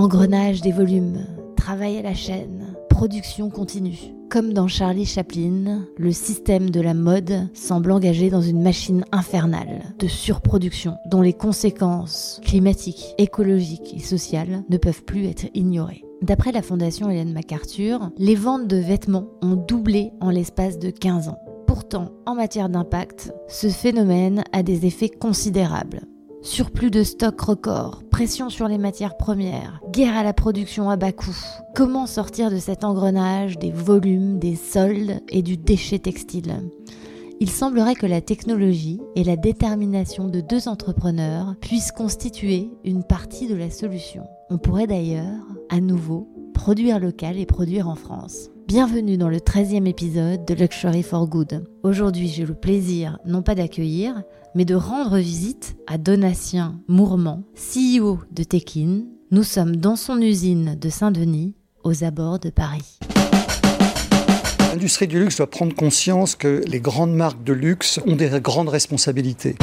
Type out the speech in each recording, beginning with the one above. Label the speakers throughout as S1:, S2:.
S1: Engrenage des volumes, travail à la chaîne, production continue. Comme dans Charlie Chaplin, le système de la mode semble engagé dans une machine infernale de surproduction dont les conséquences climatiques, écologiques et sociales ne peuvent plus être ignorées. D'après la fondation Hélène MacArthur, les ventes de vêtements ont doublé en l'espace de 15 ans. Pourtant, en matière d'impact, ce phénomène a des effets considérables. Surplus de stocks records, pression sur les matières premières, guerre à la production à bas coût. Comment sortir de cet engrenage des volumes, des soldes et du déchet textile? Il semblerait que la technologie et la détermination de deux entrepreneurs puissent constituer une partie de la solution. On pourrait d'ailleurs, à nouveau, produire local et produire en France. Bienvenue dans le 13e épisode de Luxury for Good. Aujourd'hui, j'ai le plaisir non pas d'accueillir, mais de rendre visite à Donatien Mourmand, CEO de Tekin. Nous sommes dans son usine de Saint-Denis, aux abords de Paris.
S2: L'industrie du luxe doit prendre conscience que les grandes marques de luxe ont des grandes responsabilités.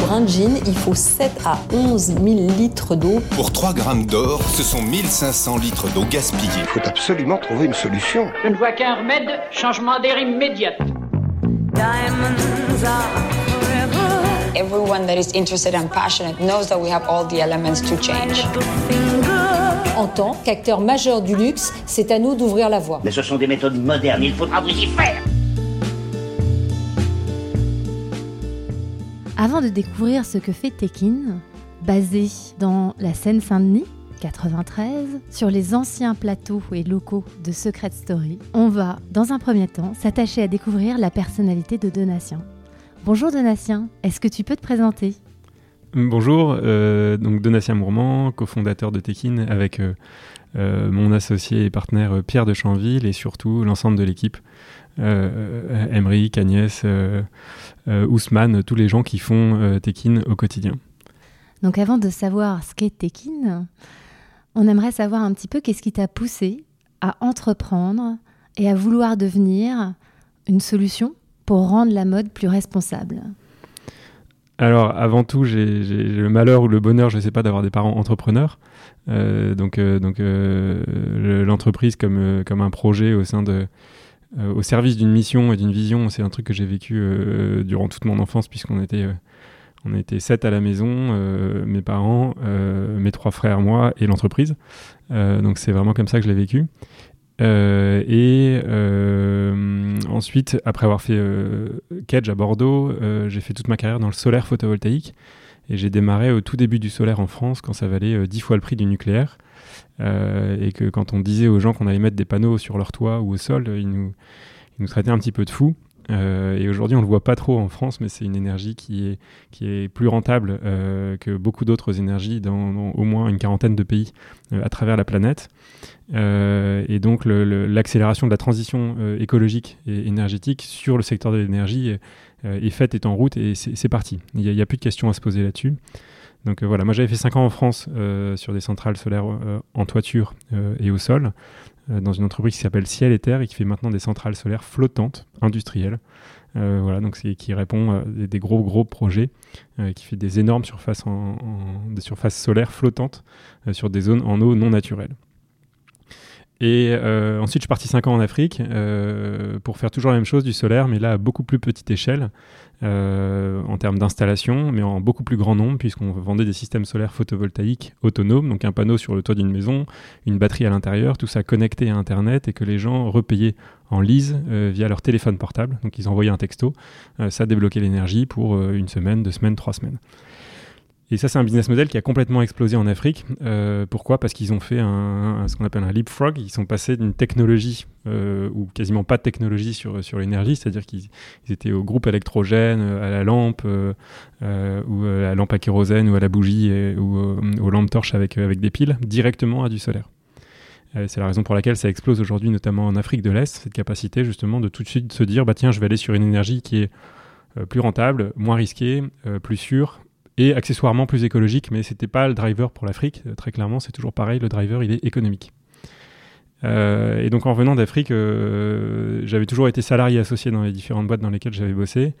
S3: Pour un jean, il faut 7 à 11 000 litres d'eau.
S4: Pour 3 grammes d'or, ce sont 1500 litres d'eau gaspillée.
S5: Il faut absolument trouver une solution.
S6: Je ne vois qu'un remède, changement d'air immédiat.
S7: Everyone that is interested and passionate knows that we have all the elements to change.
S3: En tant qu'acteur majeur du luxe, c'est à nous d'ouvrir la voie.
S8: Mais ce sont des méthodes modernes, il faudra vous y faire.
S1: Avant de découvrir ce que fait Tekin, basé dans la Seine-Saint-Denis, 93, sur les anciens plateaux et locaux de Secret Story, on va, dans un premier temps, s'attacher à découvrir la personnalité de Donatien. Bonjour Donatien, est-ce que tu peux te présenter?
S9: Bonjour, euh, donc Donatien Mourmand, cofondateur de Tekin avec euh, euh, mon associé et partenaire Pierre de Chanville et surtout l'ensemble de l'équipe, euh, Emeric, Agnès, Ousmane, tous les gens qui font Tekin au quotidien.
S1: Donc avant de savoir ce qu'est Tekin, on aimerait savoir un petit peu qu'est-ce qui t'a poussé à entreprendre et à vouloir devenir une solution pour rendre la mode plus responsable.
S9: Alors, avant tout, j'ai le malheur ou le bonheur, je ne sais pas, d'avoir des parents entrepreneurs. Euh, donc, euh, donc euh, le- l'entreprise comme, comme un projet au sein de, au service d'une mission et d'une vision, c'est un truc que j'ai vécu durant toute mon enfance, puisqu'on était, on était sept à la maison, mes parents, mes trois frères, moi et l'entreprise. Donc, c'est vraiment comme ça que je l'ai vécu. Euh, et euh, ensuite, après avoir fait euh, Kedge à Bordeaux, euh, j'ai fait toute ma carrière dans le solaire photovoltaïque. Et j'ai démarré au tout début du solaire en France, quand ça valait euh, 10 fois le prix du nucléaire. Euh, et que quand on disait aux gens qu'on allait mettre des panneaux sur leur toit ou au sol, ils nous, ils nous traitaient un petit peu de fous. Euh, et aujourd'hui, on le voit pas trop en France, mais c'est une énergie qui est, qui est plus rentable euh, que beaucoup d'autres énergies dans, au moins une quarantaine de pays euh, à travers la planète. Et donc, l'accélération de la transition écologique et énergétique sur le secteur de l'énergie est faite, est en route et c'est parti. Il n'y a, plus de questions à se poser là-dessus. Donc voilà, moi j'avais fait 5 ans en France sur des centrales solaires en toiture et au sol, dans une entreprise qui s'appelle Ciel et Terre et qui fait maintenant des centrales solaires flottantes, industrielles. Euh, voilà, donc qui répond à des, gros gros projets, euh, qui fait des énormes surfaces, en, surfaces solaires flottantes euh, sur des zones en eau non naturelle. Et euh, ensuite, je suis parti 5 ans en Afrique euh, pour faire toujours la même chose, du solaire, mais là à beaucoup plus petite échelle euh, en termes d'installation, mais en beaucoup plus grand nombre, puisqu'on vendait des systèmes solaires photovoltaïques autonomes, donc un panneau sur le toit d'une maison, une batterie à l'intérieur, tout ça connecté à Internet et que les gens repayaient en euh, via leur téléphone portable. Donc ils envoyaient un texto, ça débloquait l'énergie pour une semaine, deux semaines, trois semaines. Et ça, c'est un business model qui a complètement explosé en Afrique. Euh, pourquoi? Parce qu'ils ont fait un, ce qu'on appelle un leapfrog. Ils sont passés d'une technologie, euh, ou quasiment pas de technologie sur, sur l'énergie, c'est-à-dire qu'ils ils étaient au groupe électrogène, euh, à la lampe, ou à la lampe à kérosène, ou à la bougie, ou aux lampes torches avec, avec des piles, directement à du solaire. C'est la raison pour laquelle ça explose aujourd'hui, notamment en Afrique de l'Est, cette capacité justement de tout de suite se dire, bah tiens, je vais aller sur une énergie qui est plus rentable, moins risquée, plus sûre, et accessoirement plus écologique, mais c'était pas le driver pour l'Afrique. Euh, très clairement, c'est toujours pareil, le driver, il est économique. Euh, et donc en revenant d'Afrique, euh, j'avais toujours été salarié associé dans les différentes boîtes dans lesquelles j'avais bossé.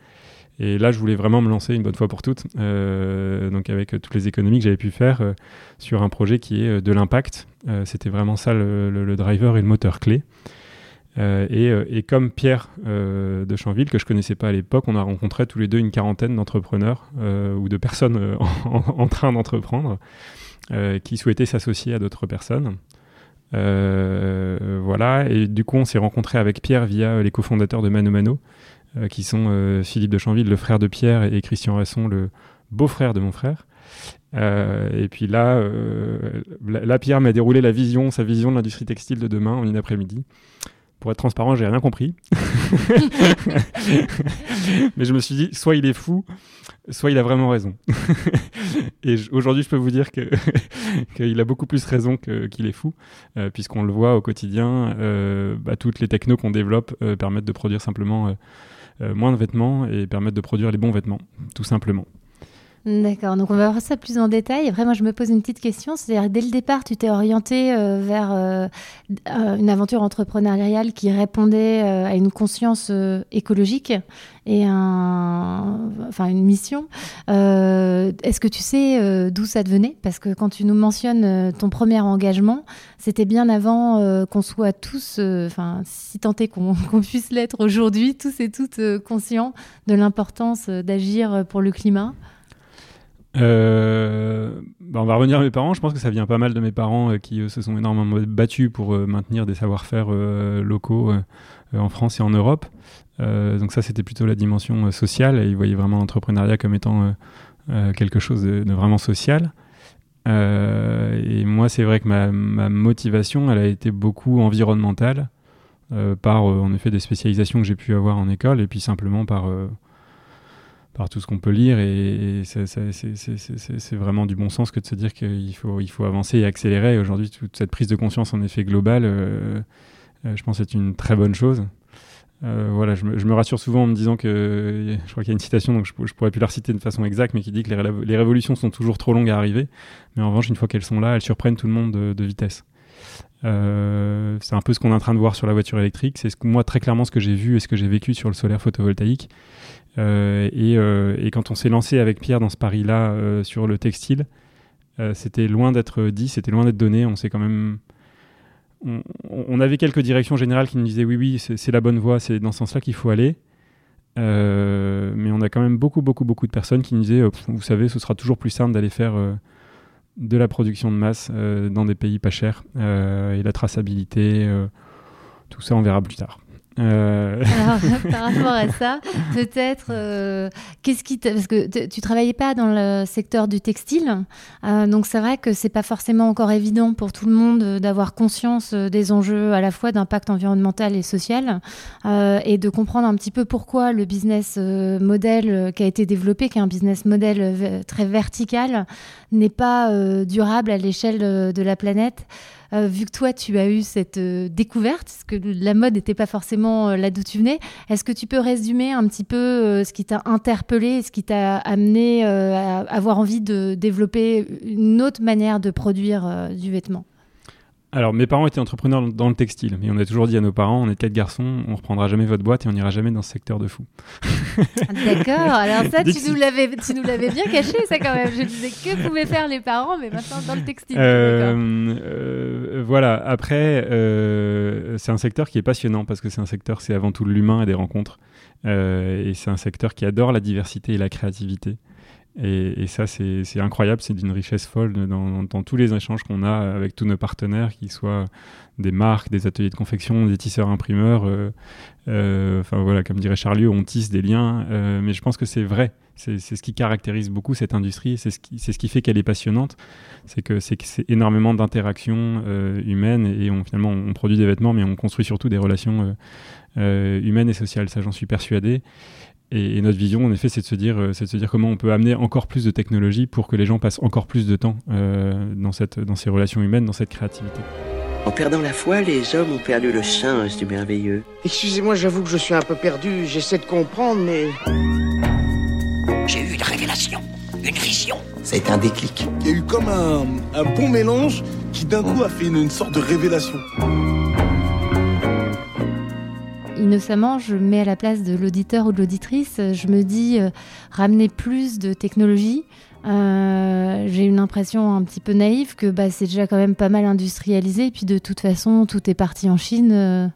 S9: Et là, je voulais vraiment me lancer une bonne fois pour toutes, donc avec toutes les économies que j'avais pu faire sur un projet qui est de l'impact. C'était vraiment ça le, driver et le moteur clé. Et, comme Pierre de Chanville, que je connaissais pas à l'époque, on a rencontré tous les deux une quarantaine d'entrepreneurs ou de personnes en, train d'entreprendre qui souhaitaient s'associer à d'autres personnes. Euh, voilà, et du coup, on s'est rencontré avec Pierre via les cofondateurs de Mano Mano, euh, qui sont euh, Philippe de Chanville, le frère de Pierre, et Christian Rasson, le beau-frère de mon frère. et puis là, Pierre m'a déroulé sa vision de l'industrie textile de demain en une après-midi. Pour être transparent, j'ai rien compris. Mais je me suis dit, soit il est fou, soit il a vraiment raison. et aujourd'hui, je peux vous dire qu'il a beaucoup plus raison qu'il est fou, euh, puisqu'on le voit au quotidien, euh, bah, toutes les technos qu'on développe euh, permettent de produire simplement moins de vêtements et permettent de produire les bons vêtements, tout simplement.
S1: D'accord, donc on va voir ça plus en détail. Vraiment, je me pose une petite question. C'est-à-dire, dès le départ, tu t'es orienté euh, vers euh, euh, une aventure entrepreneuriale qui répondait à une conscience écologique et enfin, une mission. Est-ce que tu sais d'où ça devenait? Parce que quand tu nous mentionnes ton premier engagement, c'était bien avant qu'on soit tous, enfin, si tant qu'on puisse l'être aujourd'hui, tous et toutes conscients de l'importance d'agir pour le climat?
S9: Euh, bah, on va revenir à mes parents. Je pense que ça vient pas mal de mes parents euh, qui se sont énormément battus pour euh, maintenir des savoir-faire locaux en France et en Europe. donc ça, c'était plutôt la dimension sociale. Ils voyaient vraiment l'entrepreneuriat comme étant quelque chose de, vraiment social. et moi, c'est vrai que ma, motivation, elle a été beaucoup environnementale, par en effet des spécialisations que j'ai pu avoir en école, et puis simplement par par tout ce qu'on peut lire et, c'est vraiment du bon sens que de se dire qu'il faut, avancer et accélérer. Aujourd'hui, toute cette prise de conscience en effet globale, euh, euh, je pense c'est une très bonne chose. Euh, voilà, je me, rassure souvent en me disant que je crois qu'il y a une citation, donc je, je, pourrais plus la reciter de façon exacte, mais qui dit que les, révolutions sont toujours trop longues à arriver, mais en revanche, une fois qu'elles sont là, elles surprennent tout le monde de, vitesse. C'est un peu ce qu'on est en train de voir sur la voiture électrique. C'est ce que, moi très clairement ce que j'ai vu et ce que j'ai vécu sur le solaire photovoltaïque. Euh, euh, et, quand on s'est lancé avec Pierre dans ce pari-là euh, sur le textile, c'était loin d'être dit, c'était loin d'être donné. On s'est quand même on, avait quelques directions générales qui nous disaient oui, oui, c'est la bonne voie, c'est dans ce sens-là qu'il faut aller. mais on a quand même beaucoup, beaucoup, beaucoup de personnes qui nous disaient, vous savez, ce sera toujours plus simple d'aller faire de la production de masse dans des pays pas chers et la traçabilité, tout ça, on verra plus tard.
S1: Euh. Alors, par rapport à ça, peut-être, euh, qu'est-ce qui parce que tu travaillais pas dans le secteur du textile, euh, donc c'est vrai que c'est pas forcément encore évident pour tout le monde d'avoir conscience des enjeux à la fois d'impact environnemental et social, et de comprendre un petit peu pourquoi le business model qui a été développé, qui est un business model très vertical, n'est pas durable à l'échelle de la planète. Euh, vu que toi, tu as eu cette euh, découverte, parce que la mode n'était pas forcément euh, là d'où tu venais, est-ce que tu peux résumer un petit peu ce qui t'a interpellé, ce qui t'a amené à avoir envie de développer une autre manière de produire du vêtement?
S9: Alors, mes parents étaient entrepreneurs dans le textile, mais on a toujours dit à nos parents, on est quatre garçons, on reprendra jamais votre boîte et on n'ira jamais dans ce secteur de fou.
S1: D'accord, alors ça, tu nous, l'avais, bien caché, ça quand même. Je disais que pouvaient faire les parents, mais maintenant dans le textile.
S9: Euh, euh, voilà, après, euh, c'est un secteur qui est passionnant parce que c'est un secteur, c'est avant tout l'humain et des rencontres. et c'est un secteur qui adore la diversité et la créativité. Et, ça, c'est incroyable, c'est d'une richesse folle dans, tous les échanges qu'on a avec tous nos partenaires, qu'ils soient des marques, des ateliers de confection, des tisseurs imprimeurs. Euh, euh, enfin voilà, comme dirait Charlieu, on tisse des liens. Euh, mais je pense que c'est vrai. C'est ce qui caractérise beaucoup cette industrie. C'est ce, ce qui fait qu'elle est passionnante. C'est que c'est énormément d'interactions humaines et on, finalement on produit des vêtements, mais on construit surtout des relations humaines et sociales. Ça, j'en suis persuadé. Et, notre vision, en effet, c'est de, se dire, euh, c'est de se dire comment on peut amener encore plus de technologie pour que les gens passent encore plus de temps euh, dans, cette, dans ces relations humaines, dans cette créativité.
S10: En perdant la foi, les hommes ont perdu le sens du merveilleux.
S11: Excusez-moi, j'avoue que je suis un peu perdu, j'essaie de comprendre, mais...
S12: J'ai eu une révélation, une vision.
S13: Ça a été un déclic.
S14: Il y a eu comme un, un bon mélange qui d'un coup a fait une sorte de révélation
S1: innocemment, je mets à la place de l'auditeur ou de l'auditrice, je me dis ramener plus de technologie. j'ai une impression un petit peu naïve que bah, c'est déjà quand même pas mal industrialisé, et puis de toute façon, tout est parti en Chine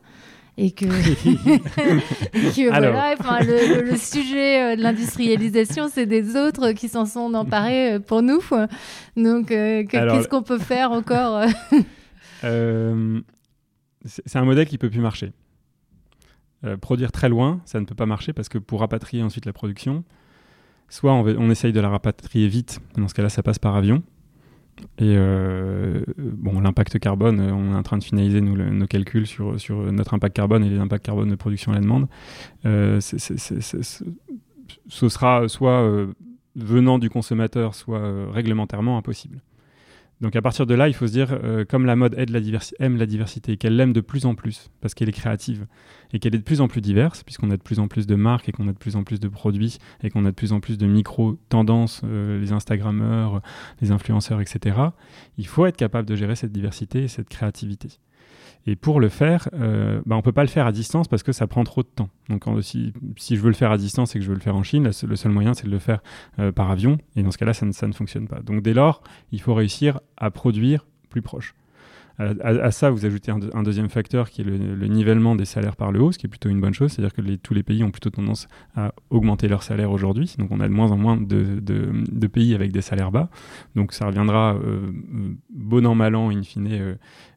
S1: et que, voilà, enfin, le, sujet euh, de l'industrialisation, c'est des autres qui s'en sont emparés euh, pour nous. Donc, euh, qu'est-ce qu'on peut faire encore
S9: C'est un modèle qui peut plus marcher. Produire très loin, ça ne peut pas marcher parce que pour rapatrier ensuite la production, soit on, essaye de la rapatrier vite, dans ce cas-là, ça passe par avion. Et euh, bon, l'impact carbone, euh, on est en train de finaliser nos calculs sur, notre impact carbone et les impacts carbone de production à la demande. Euh, ce sera soit venant du consommateur, soit réglementairement impossible. Donc à partir de là, il faut se dire, euh, comme la mode aime la diversité, qu'elle l'aime de plus en plus, parce qu'elle est créative, et qu'elle est de plus en plus diverse, puisqu'on a de plus en plus de marques, et qu'on a de plus en plus de produits, et qu'on a de plus en plus de micro-tendances, euh, les Instagrammeurs, les influenceurs, etc., il faut être capable de gérer cette diversité et cette créativité. Et pour le faire, euh, bah, on ne peut pas le faire à distance parce que ça prend trop de temps. Donc si, je veux le faire à distance et que je veux le faire en Chine, le seul moyen c'est de le faire euh, par avion. Et dans ce cas-là, ça ne, fonctionne pas. Donc dès lors, il faut réussir à produire plus proche. À, ça, vous ajoutez un, deuxième facteur qui est le, nivellement des salaires par le haut, ce qui est plutôt une bonne chose. C'est-à-dire que tous les pays ont plutôt tendance à augmenter leurs salaires aujourd'hui. Donc on a de moins en moins de, de, pays avec des salaires bas. Donc ça reviendra euh, bon an, mal an, in fine, euh,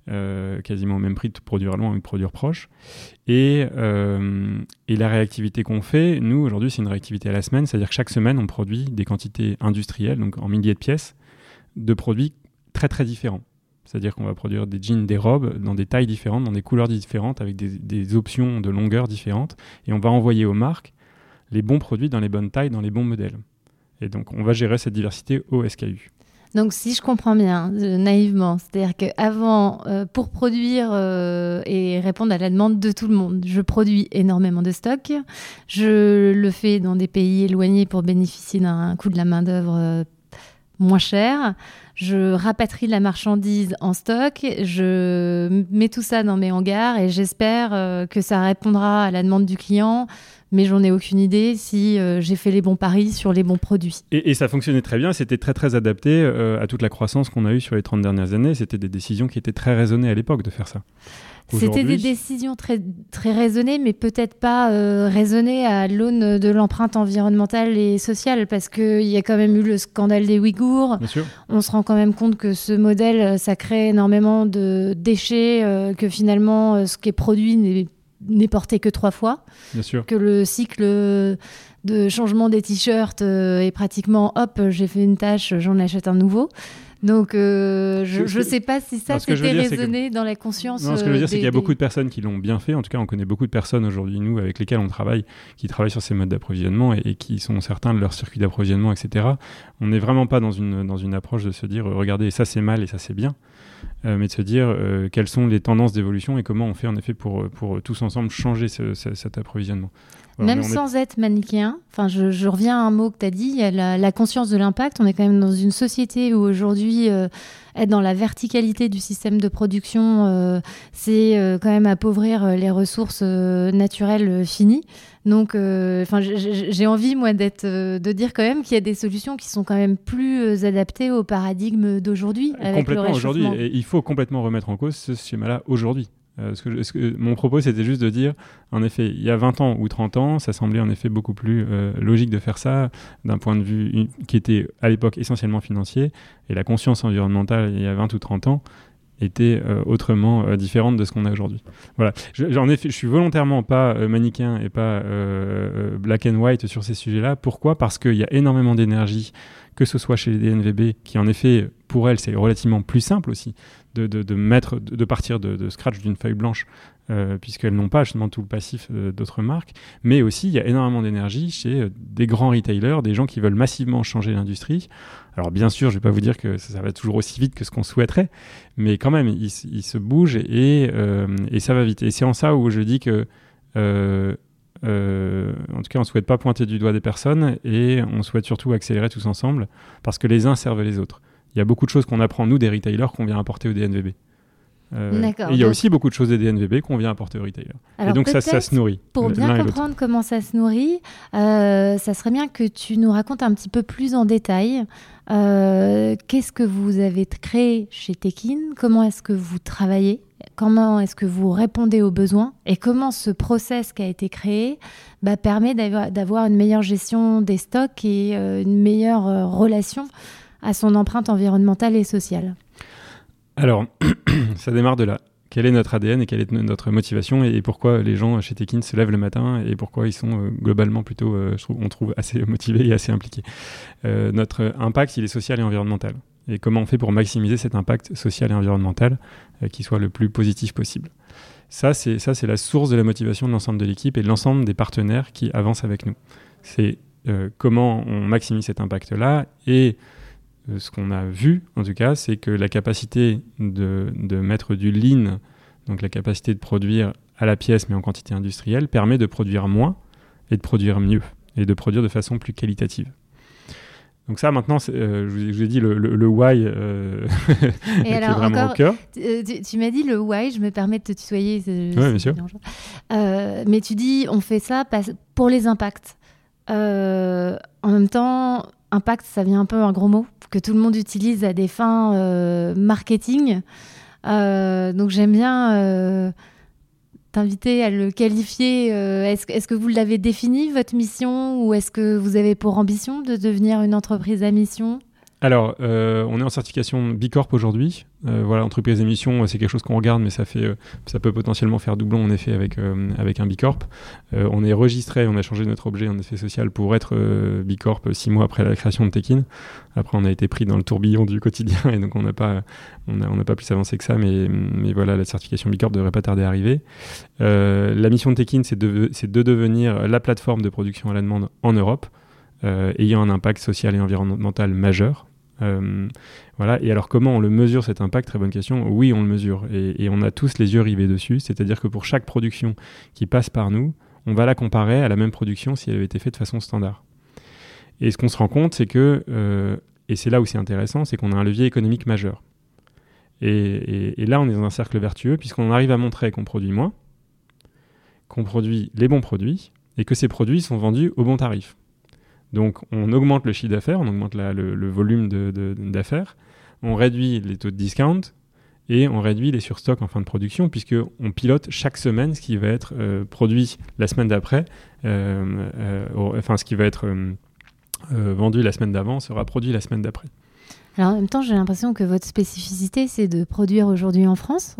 S9: euh, quasiment au même prix de produire loin ou de produire proche. Et, et la réactivité qu'on fait, nous, aujourd'hui, c'est une réactivité à la semaine. C'est-à-dire que chaque semaine, on produit des quantités industrielles, donc en milliers de pièces, de produits très très différents. C'est-à-dire qu'on va produire des jeans, des robes dans des tailles différentes, dans des couleurs différentes, avec des, options de longueur différentes. Et on va envoyer aux marques les bons produits dans les bonnes tailles, dans les bons modèles. Et donc, on va gérer cette diversité au SKU.
S1: Donc, si je comprends bien, euh, naïvement, c'est-à-dire qu'avant, euh, pour produire euh, et répondre à la demande de tout le monde, je produis énormément de stock. Je le fais dans des pays éloignés pour bénéficier d'un coût de la main-d'œuvre moins cher. Je rapatrie la marchandise en stock, je mets tout ça dans mes hangars et j'espère euh, que ça répondra à la demande du client. Mais j'en ai aucune idée si euh, j'ai fait les bons paris sur les bons produits.
S9: Et, ça fonctionnait très bien, c'était très très adapté euh, à toute la croissance qu'on a eue sur les 30 dernières années. C'était des décisions qui étaient très raisonnées à l'époque de faire ça.
S1: C'était des décisions très, très raisonnées, mais peut-être pas euh, raisonnées à l'aune de l'empreinte environnementale et sociale, parce qu'il y a quand même eu le scandale des Ouïghours. On se rend quand même compte que ce modèle, euh, ça crée énormément de déchets, euh, que finalement, ce qui est produit n'est porté que trois fois.
S9: Bien sûr.
S1: Que le cycle de changement des t-shirts est pratiquement hop, j'ai fait une tâche, j'en achète un nouveau. Donc, euh, je ne sais pas si ça s'était raisonné dans la conscience.
S9: Non, ce que je veux dire, euh, c'est qu'il y a beaucoup de personnes qui l'ont bien fait. En tout cas, on connaît beaucoup de personnes aujourd'hui, nous, avec lesquelles on travaille, qui travaillent sur ces modes d'approvisionnement et, qui sont certains de leur circuit d'approvisionnement, etc. On n'est vraiment pas dans une, dans une approche de se dire, regardez, ça c'est mal et ça c'est bien. Euh, mais de se dire quelles sont les tendances d'évolution et comment on fait en effet pour, pour tous ensemble changer cet approvisionnement.
S1: Même sans être manichéen, enfin, je, reviens à un mot que tu as dit, la, conscience de l'impact. On est quand même dans une société où aujourd'hui, euh, être dans la verticalité du système de production, euh, c'est euh, quand même appauvrir les ressources naturelles finies. Donc, enfin, j'ai envie, moi, d'être, de dire quand même qu'il y a des solutions qui sont quand même plus adaptées au paradigme d'aujourd'hui.
S9: Complètement aujourd'hui. Il faut complètement remettre en cause ce schéma-là aujourd'hui. Euh, mon propos, c'était juste de dire, en effet, il y a 20 ans ou 30 ans, ça semblait en effet beaucoup plus euh, logique de faire ça d'un point de vue qui était à l'époque essentiellement financier, et la conscience environnementale, il y a 20 ou 30 ans, était euh, autrement différente de ce qu'on a aujourd'hui. Voilà. J'en ai je suis volontairement pas manichéen et pas black and white sur ces sujets-là. Pourquoi? Parce qu'il y a énormément d'énergie, que ce soit chez les DNVB, qui en effet, pour elles, c'est relativement plus simple aussi de, mettre, de, partir de, scratch d'une feuille blanche, euh, puisqu'elles n'ont pas justement tout le passif euh, d'autres marques. Mais aussi, il y a énormément d'énergie chez euh, des grands retailers, des gens qui veulent massivement changer l'industrie. Alors bien sûr, je ne vais pas vous dire que ça, va toujours aussi vite que ce qu'on souhaiterait, mais quand même, ils, se bougent et, et, ça va vite. Et c'est en ça où je dis que en tout cas, on ne souhaite pas pointer du doigt des personnes et on souhaite surtout accélérer tous ensemble parce que les uns servent les autres il y a beaucoup de choses qu'on apprend, nous, des retailers, qu'on vient apporter au DNVB. et il y a aussi beaucoup de choses des DNVB qu'on vient apporter au retailer. et donc ça, ça se nourrit.
S1: Pour bien comprendre comment ça se nourrit, ça serait bien que tu nous racontes un petit peu plus en détail qu'est-ce que vous avez créé chez Tekin, comment est-ce que vous travaillez comment est-ce que vous répondez aux besoins et comment ce process qui a été créé bah, permet d'avoir une meilleure gestion des stocks et euh, une meilleure euh, relation à son empreinte environnementale et sociale
S9: Alors, ça démarre de là. Quel est notre ADN et quelle est notre motivation et pourquoi les gens chez Tekin se lèvent le matin et pourquoi ils sont euh, globalement plutôt, on trouve, assez motivés et assez impliqués. notre impact, il est social et environnemental et comment on fait pour maximiser cet impact social et environnemental euh, qui soit le plus positif possible? Ça, c'est ça, c'est la source de la motivation de l'ensemble de l'équipe et de l'ensemble des partenaires qui avancent avec nous. C'est euh, comment on maximise cet impact-là et euh, ce qu'on a vu, en tout cas, c'est que la capacité de, de mettre du lean, donc la capacité de produire à la pièce mais en quantité industrielle, permet de produire moins et de produire mieux et de produire de façon plus qualitative. Donc ça, maintenant, euh, je, vous ai, dit le, le, why euh,
S1: Et alors, vraiment encore, au cœur. Euh, tu, m'as dit le why, je me permets de te tutoyer.
S9: Oui, bien sûr.
S1: mais tu dis, on fait ça pour les impacts. en même temps, impact, ça vient un peu un gros mot que tout le monde utilise à des fins marketing. donc j'aime bien invité à le qualifier. Euh, est-ce, que vous l'avez défini, votre mission, ou est-ce que vous avez pour ambition de devenir une entreprise à mission?
S9: Alors, euh, on est en certification B Corp aujourd'hui. Euh, voilà, entreprise d'émission, c'est quelque chose qu'on regarde, mais ça fait, ça peut potentiellement faire doublon en effet avec avec un B Corp. on est registré, on a changé notre objet en effet social pour être B Corp six mois après la création de Tekin. Après, on a été pris dans le tourbillon du quotidien et donc on n'a pas on n'a pas plus avancé que ça, mais mais voilà, la certification B Corp devrait pas tarder à arriver. la mission de Tekin, c'est de c'est de devenir la plateforme de production à la demande en Europe. Ayant un impact social et environnemental majeur. Euh, voilà. Et alors, comment on le mesure cet impact? Très bonne question. Oui, on le mesure. Et, on a tous les yeux rivés dessus. C'est-à-dire que pour chaque production qui passe par nous, on va la comparer à la même production si elle avait été faite de façon standard. Et ce qu'on se rend compte, c'est que, euh, et c'est là où c'est intéressant, c'est qu'on a un levier économique majeur. Et, et, là, on est dans un cercle vertueux, puisqu'on arrive à montrer qu'on produit moins, qu'on produit les bons produits, et que ces produits sont vendus au bon tarif. Donc on augmente le chiffre d'affaires, on augmente le, volume d'affaires, on réduit les taux de discount et on réduit les surstocks en fin de production puisqu'on pilote chaque semaine ce qui va être euh, produit la semaine d'après, euh, euh, enfin ce qui va être vendu la semaine d'avant sera produit la semaine d'après.
S1: Alors en même temps, j'ai l'impression que votre spécificité, c'est de produire aujourd'hui en France.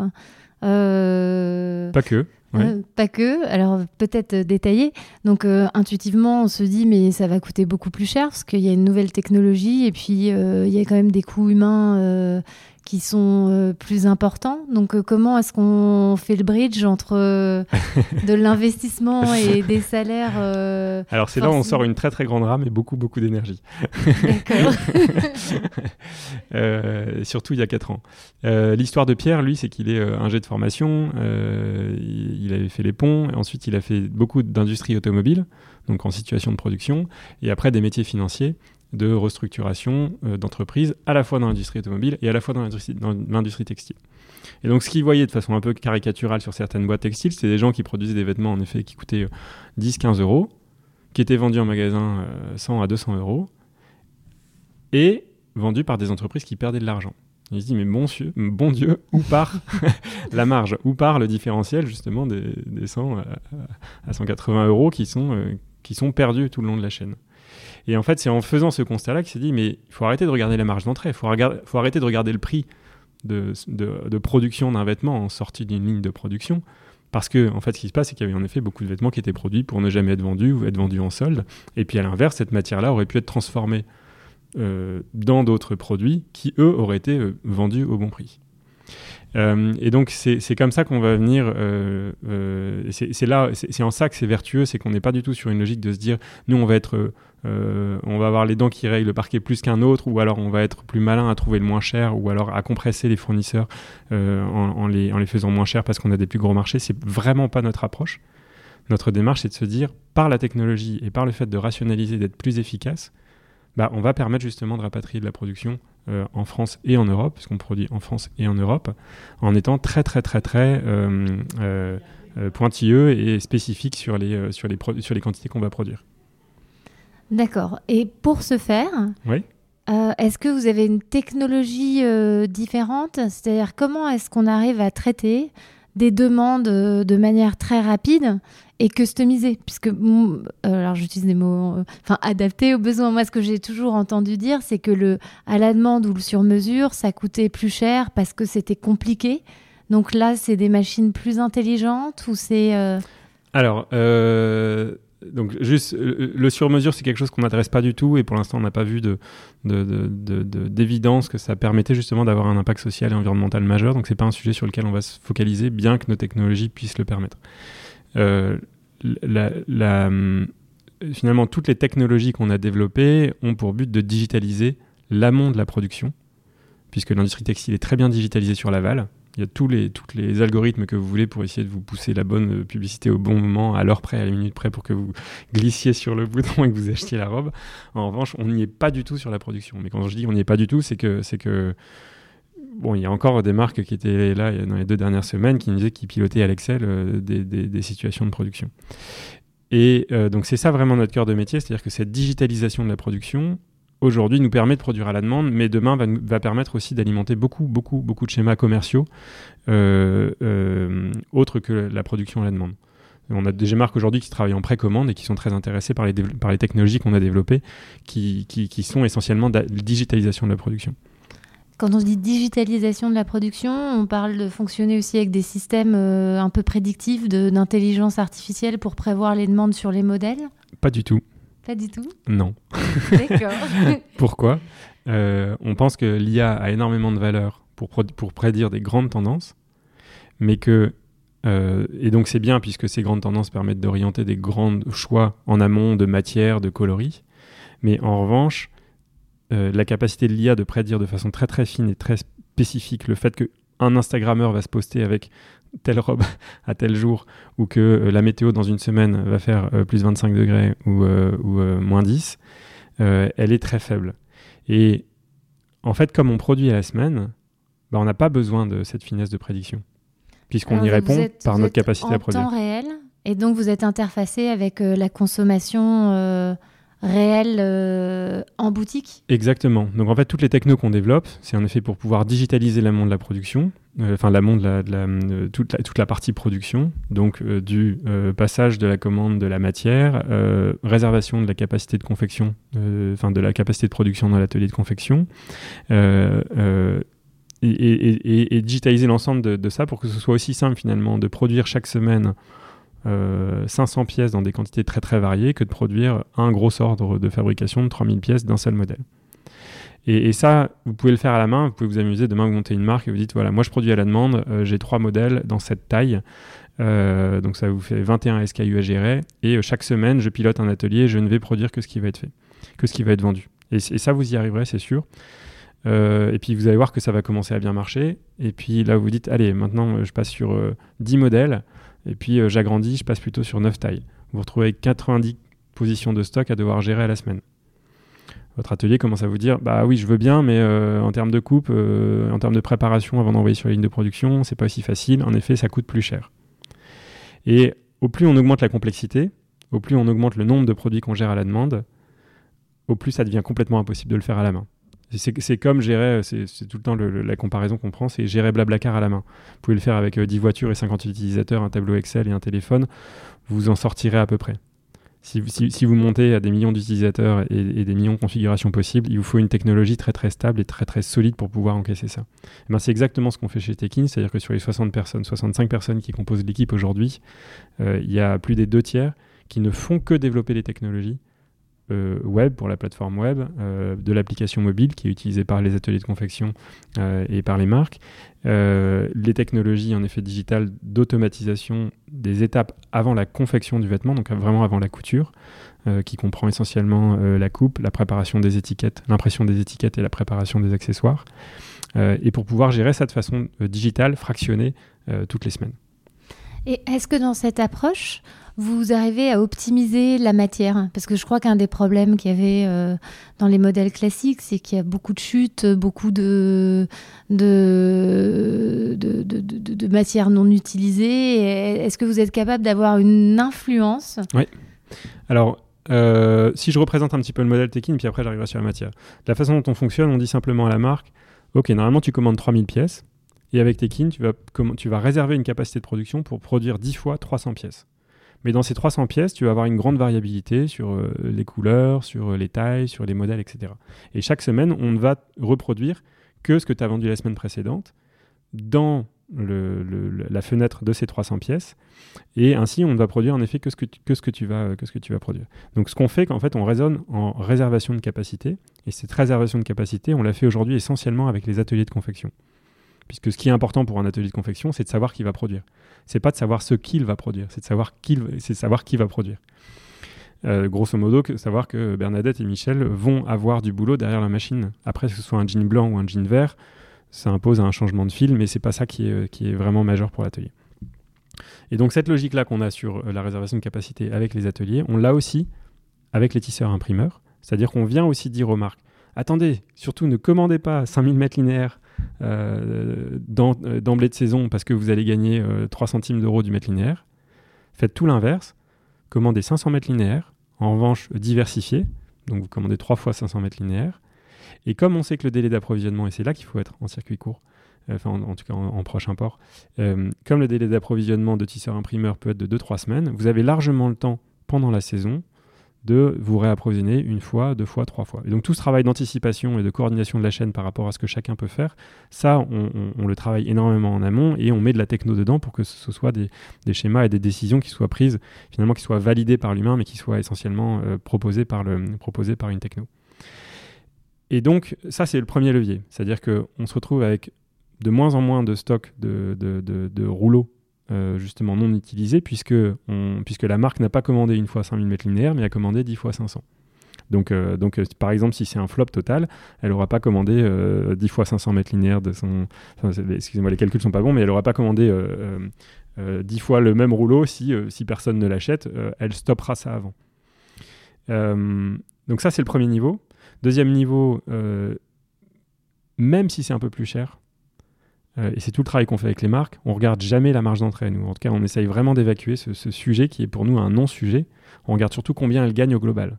S9: Pas que.
S1: Euh, pas que, alors peut-être euh, détaillé. Donc euh, intuitivement, on se dit mais ça va coûter beaucoup plus cher parce qu'il y a une nouvelle technologie et puis il y a quand même des coûts humains qui sont euh, plus importants. Donc, euh, comment est-ce qu'on fait le bridge entre euh, de l'investissement et des salaires
S9: Alors, c'est là où on sort une très très grande rame et beaucoup beaucoup d'énergie.
S1: D'accord.
S9: surtout il y a 4 ans. L'histoire de Pierre, lui, c'est qu'il est, un jet de formation. Il, il, avait fait les ponts. Et ensuite, il a fait beaucoup d'industrie automobile, donc en situation de production, et après des métiers financiers de restructuration euh, d'entreprises, à la fois dans l'industrie automobile et à la fois dans l'industrie textile. Et donc ce qu'ils voyaient de façon un peu caricaturale sur certaines boîtes textiles, c'était des gens qui produisaient des vêtements en effet qui coûtaient 10-15 euh, euros, qui étaient vendus en magasin 100 euh, à 200 euros, et vendus par des entreprises qui perdaient de l'argent. Il se dit, mais bon, bon Dieu, où part la marge? Où part le différentiel, justement, des, 100 à, 180 euros qui sont, qui sont perdus tout le long de la chaîne? Et en fait, c'est en faisant ce constat-là qu'il s'est dit, mais il faut arrêter de regarder la marge d'entrée, il faut, arrêter de regarder le prix de, production d'un vêtement en sortie d'une ligne de production. Parce que, fait, ce qui se passe, c'est qu'il y avait en effet beaucoup de vêtements qui étaient produits pour ne jamais être vendus ou être vendus en solde. Et puis, à l'inverse, cette matière-là aurait pu être transformée euh, dans d'autres produits qui, eux, auraient été euh, vendus au bon prix. Euh, et donc c'est comme ça qu'on va venir. Euh, euh, c'est là, c'est en ça que c'est vertueux, c'est qu'on n'est pas du tout sur une logique de se dire, nous on va être, on va avoir les dents qui règlent le parquet plus qu'un autre, ou alors on va être plus malin à trouver le moins cher, ou alors à compresser les fournisseurs en, les, en les faisant moins cher parce qu'on a des plus gros marchés. C'est vraiment pas notre approche. Notre démarche, c'est de se dire, par la technologie et par le fait de rationaliser, d'être plus efficace, bah, on va permettre justement de rapatrier de la production euh, en France et en Europe, puisqu'on produit en France et en Europe, en étant très très très très euh, pointilleux et spécifique sur les, sur les, sur les quantités qu'on va produire.
S1: D'accord. Et pour ce faire,
S9: oui.
S1: est-ce que vous avez une technologie différente? C'est-à-dire comment est-ce qu'on arrive à traiter des demandes de manière très rapide et customisé, puisque euh, alors j'utilise des mots, euh, enfin adapté aux besoins. Moi, ce que j'ai toujours entendu dire, c'est que le à la demande ou le sur mesure, ça coûtait plus cher parce que c'était compliqué. Donc là, c'est des machines plus intelligentes ou c'est euh,
S9: alors. Donc juste le sur-mesure, c'est quelque chose qu'on n'adresse pas du tout et pour l'instant on n'a pas vu de, d'évidence de, de, que ça permettait justement d'avoir un impact social et environnemental majeur. Donc c'est pas un sujet sur lequel on va se focaliser, bien que nos technologies puissent le permettre. Euh, finalement, toutes les technologies qu'on a développées ont pour but de digitaliser l'amont de la production, puisque l'industrie textile est très bien digitalisée sur l'aval. Il y a tous les, les algorithmes que vous voulez pour essayer de vous pousser la bonne publicité au bon moment, à l'heure près, à la minute près, pour que vous glissiez sur le bouton et que vous achetiez la robe. En revanche, on n'y est pas du tout sur la production. Mais quand je dis on n'y est pas du tout, c'est que, c'est que bon, il y a encore des marques qui étaient là dans les deux dernières semaines qui nous disaient qu'ils pilotaient à l'Excel euh, des, situations de production. Et euh, donc c'est ça vraiment notre cœur de métier, c'est-à-dire que cette digitalisation de la production, aujourd'hui, nous permet de produire à la demande, mais demain va, va permettre aussi d'alimenter beaucoup, beaucoup, beaucoup de schémas commerciaux euh, autres que la production à la demande. On a des marques aujourd'hui qui travaillent en précommande et qui sont très intéressées par les, par les technologies qu'on a développées, qui, qui, qui, sont essentiellement de la digitalisation de la production.
S1: Quand on dit digitalisation de la production, on parle de fonctionner aussi avec des systèmes euh, un peu prédictifs d'intelligence artificielle pour prévoir les demandes sur les modèles?
S9: Pas du tout.
S1: Pas du tout
S9: Non.
S1: D'accord.
S9: Pourquoi? Euh, On pense que l'IA a énormément de valeur pour, pour prédire des grandes tendances, mais que euh, et donc c'est bien puisque ces grandes tendances permettent d'orienter des grands choix en amont de matière, de coloris. Mais en revanche, euh, la capacité de l'IA de prédire de façon très très fine et très spécifique le fait qu'un Instagrammeur va se poster avec telle robe à tel jour ou que euh, la météo dans une semaine va faire euh, plus 25 degrés ou, moins 10, elle est très faible. Et en fait, comme on produit à la semaine, bah, on n'a pas besoin de cette finesse de prédiction, puisqu'on y répond par notre capacité à produire.
S1: En temps réel, et donc vous êtes interfacé avec la consommation réel euh, en boutique
S9: Exactement. Donc en fait, toutes les technos qu'on développe, c'est en effet pour pouvoir digitaliser l'amont de la production, euh, enfin l'amont de, euh, toute, la, partie production, donc du passage de la commande de la matière, réservation de la capacité de confection, enfin de la capacité de production dans l'atelier de confection. Et, digitaliser l'ensemble de, ça pour que ce soit aussi simple finalement de produire chaque semaine 500 euh, pièces dans des quantités très très variées que de produire un gros ordre de fabrication de 3000 pièces d'un seul modèle. Et, ça, vous pouvez le faire à la main, vous pouvez vous amuser, demain vous montez une marque et vous dites, voilà, moi je produis à la demande, euh, j'ai trois modèles dans cette taille, euh, donc ça vous fait 21 SKU à gérer, et chaque semaine je pilote un atelier, je ne vais produire que ce qui va être fait, que ce qui va être vendu. Et, ça, vous y arriverez, c'est sûr. et puis vous allez voir que ça va commencer à bien marcher. Et puis là, vous dites, allez, maintenant je passe sur 10 modèles. Et puis euh, j'agrandis, je passe plutôt sur 9 tailles. Vous retrouvez avec 90 positions de stock à devoir gérer à la semaine. Votre atelier commence à vous dire bah oui, je veux bien, mais euh, en termes de coupe, euh, en termes de préparation avant d'envoyer sur la ligne de production, c'est pas aussi facile. En effet, ça coûte plus cher. Et au plus on augmente la complexité, au plus on augmente le nombre de produits qu'on gère à la demande, au plus ça devient complètement impossible de le faire à la main. C'est comme gérer, c'est tout le temps la comparaison qu'on prend, c'est gérer Blablacar à la main. Vous pouvez le faire avec 10 euh, voitures et 50 utilisateurs, un tableau Excel et un téléphone, vous en sortirez à peu près. Si, vous montez à des millions d'utilisateurs et, des millions de configurations possibles, il vous faut une technologie très très stable et très très solide pour pouvoir encaisser ça. Eh ben, c'est exactement ce qu'on fait chez Tekin, c'est-à-dire que sur les 60 personnes, 65 personnes qui composent l'équipe aujourd'hui, euh, il y a plus des deux tiers qui ne font que développer les technologies euh, web pour la plateforme web, euh, de l'application mobile qui est utilisée par les ateliers de confection euh, et par les marques, les technologies en effet digitales d'automatisation des étapes avant la confection du vêtement, donc vraiment avant la couture, qui comprend essentiellement la coupe, la préparation des étiquettes, l'impression des étiquettes et la préparation des accessoires, et pour pouvoir gérer ça de façon digitale, fractionnée, toutes les semaines.
S1: Et est-ce que dans cette approche, vous arrivez à optimiser la matière? Parce que je crois qu'un des problèmes qu'il y avait euh, dans les modèles classiques, c'est qu'il y a beaucoup de chutes, beaucoup de, de, matières non utilisées. Est-ce que vous êtes capable d'avoir une influence?
S9: Oui. Alors, euh, si je représente un petit peu le modèle Tekin, puis après j'arriverai sur la matière. la façon dont on fonctionne, on dit simplement à la marque, ok, normalement tu commandes 3000 pièces, et avec Tekin, tu vas, réserver une capacité de production pour produire 10 fois 300 pièces. Mais dans ces 300 pièces, tu vas avoir une grande variabilité sur euh, les couleurs, sur euh, les tailles, sur les modèles, etc. Et chaque semaine, on ne va reproduire que ce que tu as vendu la semaine précédente dans la fenêtre de ces 300 pièces. Et ainsi, on ne va produire en effet que ce que tu, que ce que tu, vas, que ce que tu vas produire. Donc ce qu'on fait, qu'en fait, on raisonne en réservation de capacité. Et cette réservation de capacité, on l'a fait aujourd'hui essentiellement avec les ateliers de confection. Puisque ce qui est important pour un atelier de confection, c'est de savoir qui va produire. C'est pas de savoir ce qu'il va produire, c'est de savoir qui, va produire. Euh, grosso modo, savoir que Bernadette et Michel vont avoir du boulot derrière la machine. Après, que ce soit un jean blanc ou un jean vert, ça impose un changement de fil, mais c'est pas ça qui est, qui est vraiment majeur pour l'atelier. Et donc cette logique-là qu'on a sur euh, la réservation de capacité avec les ateliers, on l'a aussi avec les tisseurs imprimeurs. C'est-à-dire qu'on vient aussi dire aux marques, attendez, surtout ne commandez pas 5000 mètres linéaires d'emblée de saison parce que vous allez gagner 3 centimes d'euros du mètre linéaire. Faites tout l'inverse, commandez 500 mètres linéaires, en revanche diversifié, donc vous commandez 3 fois 500 mètres linéaires. Et comme on sait que le délai d'approvisionnement, et c'est là qu'il faut être en circuit court, enfin en, tout cas en, proche import, comme le délai d'approvisionnement de tisseurs imprimeurs peut être de 2-3 semaines, vous avez largement le temps pendant la saison de vous réapprovisionner une fois, deux fois, trois fois. Et donc tout ce travail d'anticipation et de coordination de la chaîne par rapport à ce que chacun peut faire, ça, on, le travaille énormément en amont et on met de la techno dedans pour que ce soit des, schémas et des décisions qui soient prises, finalement qui soient validées par l'humain, mais qui soient essentiellement euh, proposées, par une techno. Et donc ça, c'est le premier levier. C'est-à-dire qu'on se retrouve avec de moins en moins de de, de rouleaux euh, justement non utilisé puisque, la marque n'a pas commandé une fois 5000 mètres linéaires mais a commandé 10 fois 500. Donc, euh, donc euh, par exemple, si c'est un flop total, elle n'aura pas commandé 10 fois 500 mètres linéaires de son. excusez-moi, les calculs sont pas bons, mais elle n'aura pas commandé 10 fois le même rouleau si personne ne l'achète. elle stoppera ça avant. donc, ça, c'est le premier niveau. Deuxième niveau, même si c'est un peu plus cher, euh, et c'est tout le travail qu'on fait avec les marques. On regarde jamais la marge d'entrée. En tout cas, on essaye vraiment d'évacuer ce, sujet qui est pour nous un non-sujet. On regarde surtout combien elle gagne au global,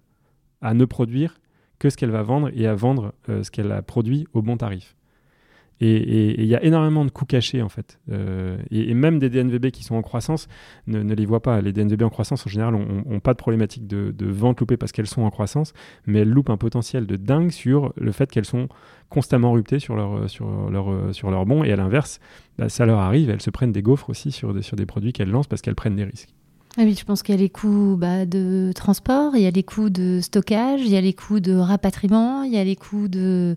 S9: à ne produire que ce qu'elle va vendre et à vendre euh, ce qu'elle a produit au bon tarif. Et il y a énormément de coûts cachés en fait. Euh, et, même des DNVB qui sont en croissance ne, les voient pas. Les DNVB en croissance en général n'ont pas de problématique de, de vente loupée parce qu'elles sont en croissance, mais elles loupent un potentiel de dingue sur le fait qu'elles sont constamment ruptées sur leur, sur leur, sur leur bon. Et à l'inverse, bah, ça leur arrive, elles se prennent des gaufres aussi sur des, sur des produits qu'elles lancent parce qu'elles prennent des risques.
S1: Ah oui, je pense qu'il y a les coûts bah, de transport, il y a les coûts de stockage, il y a les coûts de rapatriement, il y a les coûts de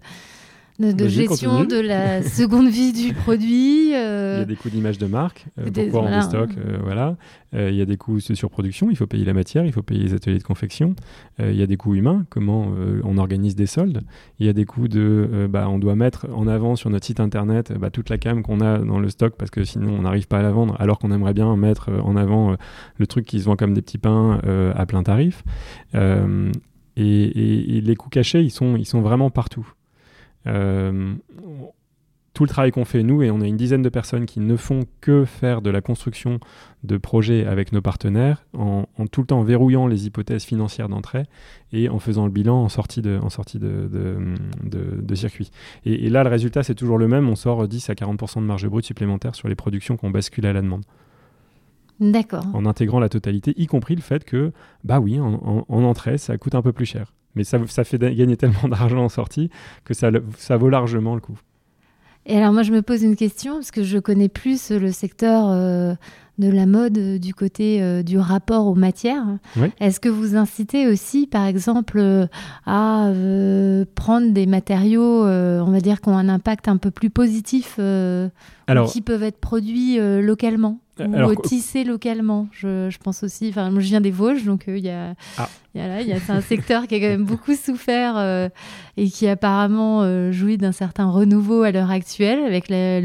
S1: de, gestion de la seconde vie du produit.
S9: Euh, il y a des coûts d'image de marque, euh, pourquoi on déstocke, euh, voilà. il y a des coûts de surproduction, il faut payer la matière, il faut payer les ateliers de confection. il y a des coûts humains, comment on organise des soldes. Il y a des coûts de, bah, on doit mettre en avant sur notre site internet bah, toute la cam qu'on a dans le stock parce que sinon on n'arrive pas à la vendre, alors qu'on aimerait bien mettre en avant le truc qui se vend comme des petits pains à plein tarif. Et, et, les coûts cachés, ils sont, ils sont vraiment partout. Euh, tout le travail qu'on fait nous, et on a une dizaine de personnes qui ne font que faire de la construction de projets avec nos partenaires, en, tout le temps verrouillant les hypothèses financières d'entrée et en faisant le bilan en sortie de, en sortie de, de, circuit. Et, là, le résultat, c'est toujours le même, on sort 10 à 40% de marge brute supplémentaire sur les productions qu'on bascule à la demande.
S1: D'accord.
S9: En intégrant la totalité, y compris le fait que, bah oui, en entrée, ça coûte un peu plus cher. Mais ça, ça fait gagner tellement d'argent en sortie que ça, ça vaut largement le coup.
S1: Et alors moi je me pose une question parce que je connais plus le secteur euh, de la mode euh, du côté euh, du rapport aux matières. Est-ce que vous incitez aussi par exemple à prendre des matériaux, on va dire, qui ont un impact un peu plus positif, alors, qui peuvent être produits localement? Ou Alors, tisser localement. Je, je, pense aussi. Enfin, moi, je viens des Vosges, donc euh, il y a, ah. y a, là, y a c'est un secteur qui a quand même beaucoup souffert euh, et qui apparemment euh, jouit d'un certain renouveau à l'heure actuelle avec la,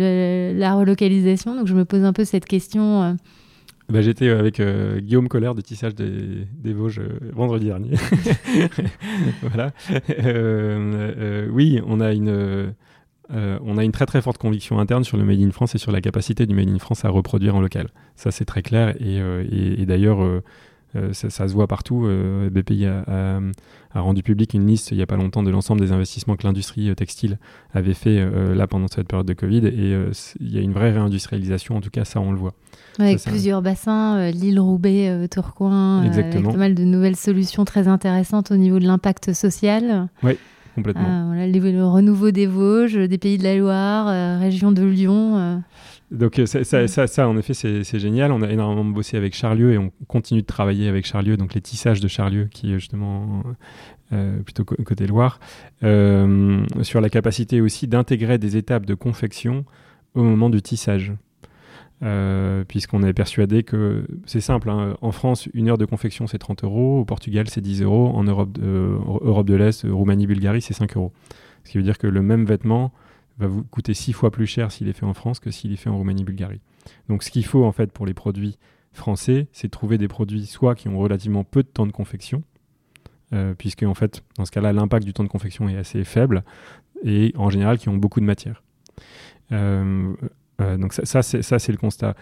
S1: la, relocalisation. Donc, je me pose un peu cette question
S9: bah, J'étais avec Guillaume Collère de Tissage des, des Vosges vendredi dernier. voilà. oui, on a une euh, on a une très très forte conviction interne sur le Made in France et sur la capacité du Made in France à reproduire en local. Ça c'est très clair et, euh, d'ailleurs euh, ça, se voit partout. BPI a, rendu public une liste il n'y a pas longtemps de l'ensemble des investissements que l'industrie textile avait fait là pendant cette période de Covid et il y a une vraie réindustrialisation, en tout cas ça on le voit.
S1: Avec plusieurs bassins, l'île Roubaix, Tourcoing, avec pas mal de nouvelles solutions très intéressantes au niveau de l'impact social.
S9: Oui complètement.
S1: Ah, voilà, le, renouveau des Vosges, des Pays de la Loire, euh, région de Lyon. Euh.
S9: Donc euh, ça, ça, ça, en effet, c'est génial. On a énormément bossé avec Charlieu et on continue de travailler avec Charlieu, donc les tissages de Charlieu, qui est justement plutôt côté Loire, sur la capacité aussi d'intégrer des étapes de confection au moment du tissage. Euh, puisqu'on est persuadé que c'est simple. Hein. En France, une heure de confection, c'est 30 euros. Au Portugal, c'est 10 euros. En Europe de, Europe de l'Est, Roumanie, Bulgarie, c'est 5 euros. Ce qui veut dire que le même vêtement va vous coûter 6 fois plus cher s'il est fait en France que s'il est fait en Roumanie, Bulgarie. Donc ce qu'il faut en fait pour les produits français, c'est trouver des produits soit qui ont relativement peu de temps de confection, euh, puisque en fait, dans ce cas-là, l'impact du temps de confection est assez faible, et en général qui ont beaucoup de matière. Euh, euh, donc ça, c'est le constat.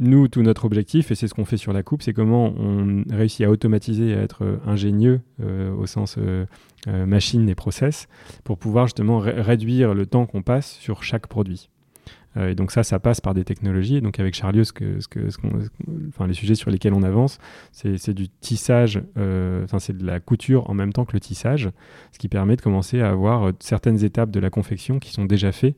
S9: Nous, tout notre objectif, et c'est ce qu'on fait sur la coupe, c'est comment on réussit à automatiser, à être ingénieux euh, au sens euh, machine et process, pour pouvoir justement réduire le temps qu'on passe sur chaque produit. et donc ça, ça passe par des technologies. donc avec Charlieu, que, ce que, enfin, les sujets sur lesquels on avance, c'est du tissage, c'est de la couture en même temps que le tissage, ce qui permet de commencer à avoir certaines étapes de la confection qui sont déjà faites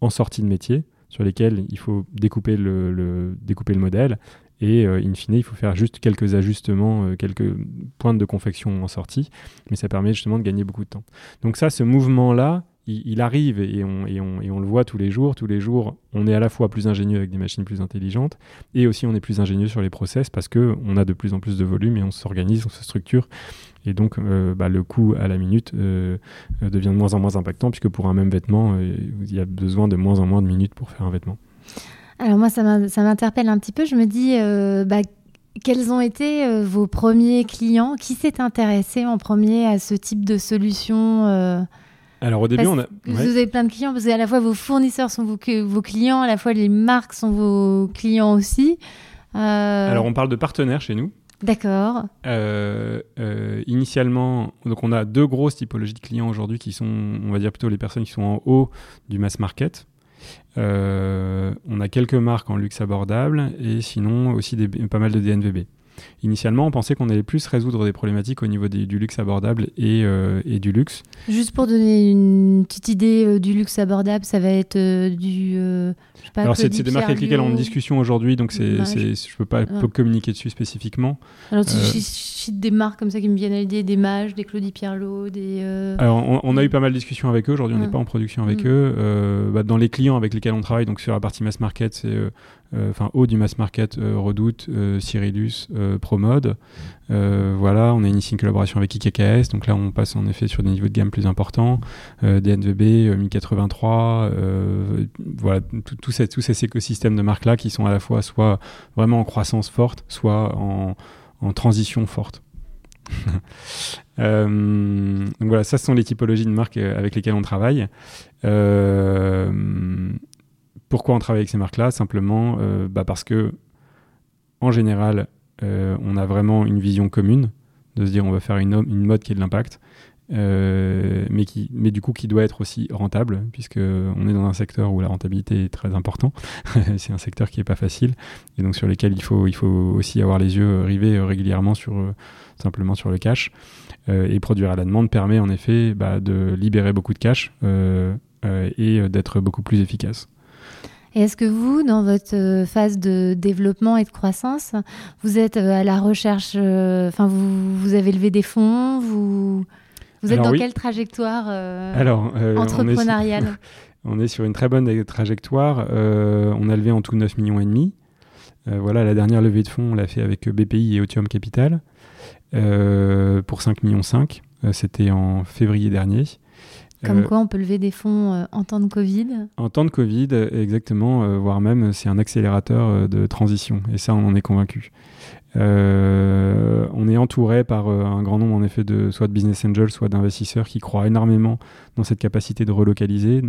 S9: en sortie de métier sur lesquels il faut découper le, découper le modèle et euh, in fine il faut faire juste quelques ajustements, euh, quelques pointes de confection en sortie, mais ça permet justement de gagner beaucoup de temps. Donc ça, ce mouvement-là, il, arrive et on, le voit tous les jours. Tous les jours, on est à la fois plus ingénieux avec des machines plus intelligentes et aussi on est plus ingénieux sur les process parce qu'on a de plus en plus de volume et on s'organise, on se structure. Et donc, euh, bah, le coût à la minute euh, euh, devient de moins en moins impactant puisque pour un même vêtement, il y a besoin de moins en moins de minutes pour faire un vêtement.
S1: Alors moi, ça m'interpelle un petit peu. Je me dis, bah, quels ont été vos premiers clients? Qui s'est intéressé en premier à ce type de solution
S9: alors au début, on a.
S1: Vous avez plein de clients parce qu'à la fois vos fournisseurs sont vos, vos, clients, à la fois les marques sont vos clients aussi.
S9: Euh, Alors on parle de partenaires chez nous.
S1: D'accord.
S9: Euh, euh, initialement, donc on a deux grosses typologies de clients aujourd'hui qui sont, on va dire plutôt les personnes qui sont en haut du mass market. on a quelques marques en luxe abordable et sinon aussi des, pas mal de DNVB. Initialement, on pensait qu'on allait plus résoudre des problématiques au niveau du luxe abordable et, euh, et, du luxe.
S1: Juste pour donner une petite idée euh, du luxe abordable, ça va être euh, du. je sais pas,
S9: Alors, c'est des marques avec lesquelles on est en discussion aujourd'hui, donc c'est, je ne peux pas communiquer dessus spécifiquement.
S1: Alors, si je cite des marques comme ça qui me viennent à l'idée, des Mages, des Claudie Pierlot, des.
S9: Alors, on, a eu pas mal de discussions avec eux. Aujourd'hui, on n'est pas en production avec mm. eux. Bah, dans les clients avec lesquels on travaille, donc sur la partie mass market, c'est enfin haut du mass market, euh, Redoute, euh, Cyrillus, Promode. voilà, on a initié une collaboration avec IKKS, donc là on passe en effet sur des niveaux de gamme plus importants, DNVB, Mi 83, voilà, tout ces écosystèmes de marques là qui sont à la fois soit vraiment en croissance forte, soit en, en transition forte. donc voilà, ça ce sont les typologies de marques avec lesquelles on travaille. Euh, pourquoi on travaille avec ces marques-là? Simplement euh, bah parce que, en général, euh, on a vraiment une vision commune de se dire on va faire une, mode qui ait de l'impact, euh, mais, qui, du coup qui doit être aussi rentable, puisqu'on est dans un secteur où la rentabilité est très importante. c'est un secteur qui n'est pas facile, et donc sur lequel il faut, il faut aussi avoir les yeux rivés régulièrement sur, simplement sur le cash. et produire à la demande permet en effet bah, de libérer beaucoup de cash et d'être beaucoup plus efficace.
S1: Et est-ce que vous, dans votre euh, phase de développement et de croissance, vous êtes euh, à la recherche, euh, enfin, vous, vous, avez levé des fonds, vous, vous êtes dans quelle trajectoire Alors, entrepreneuriale?
S9: On est, sur, une très bonne trajectoire. on a levé en tout 9 millions et demi. voilà, la dernière levée de fonds, on l'a fait avec BPI et Otium Capital pour 5 millions 5. C'était en février dernier.
S1: Comme quoi on peut lever des fonds en temps de Covid
S9: En temps de Covid, exactement, voire même c'est un accélérateur de transition. Et ça, on en est convaincu. on est entouré par un grand nombre en effet de soit de business angels, soit d'investisseurs qui croient énormément dans cette capacité de relocaliser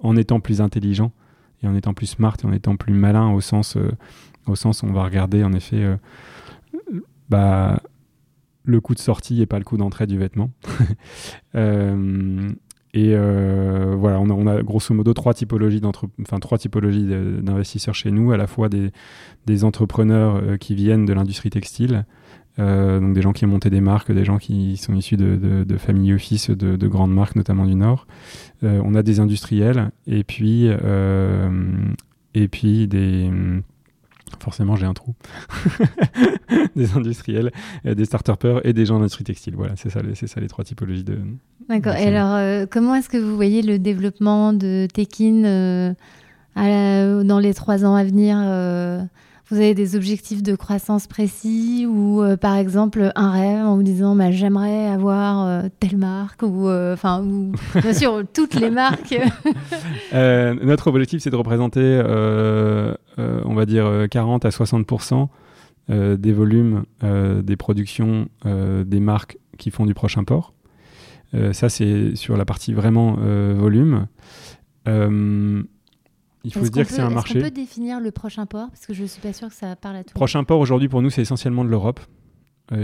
S9: en étant plus intelligent et en étant plus smart et en étant plus malin au sens, au sens où on va regarder en effet bah, le coût de sortie et pas le coût d'entrée du vêtement. Euh, et euh, voilà, on a, grosso modo trois typologies enfin trois typologies d'investisseurs chez nous, à la fois des, des entrepreneurs euh, qui viennent de l'industrie textile, donc des gens qui ont monté des marques, des gens qui sont issus de, de, de family office de, de, grandes marques, notamment du Nord. on a des industriels et puis et puis des forcément j'ai un trou. des industriels, euh, des start et des gens d'industrie textile. Voilà, c'est ça, c'est ça les trois typologies de.
S1: D'accord. Et alors, euh, comment est-ce que vous voyez le développement de Tekin euh, dans les trois ans à venir vous avez des objectifs de croissance précis ou euh, par exemple un rêve en vous disant bah, j'aimerais avoir euh, telle marque ou euh, enfin bien sûr toutes les marques.
S9: notre objectif c'est de représenter on va dire 40 à 60% des volumes des productions des marques qui font du prochain port. ça c'est sur la partie vraiment volume. Il faut se dire que c'est un marché.
S1: On peut définir le prochain port? Parce que je ne suis pas sûr que ça parle à tout.
S9: Prochain port, aujourd'hui, pour nous, c'est essentiellement de l'Europe.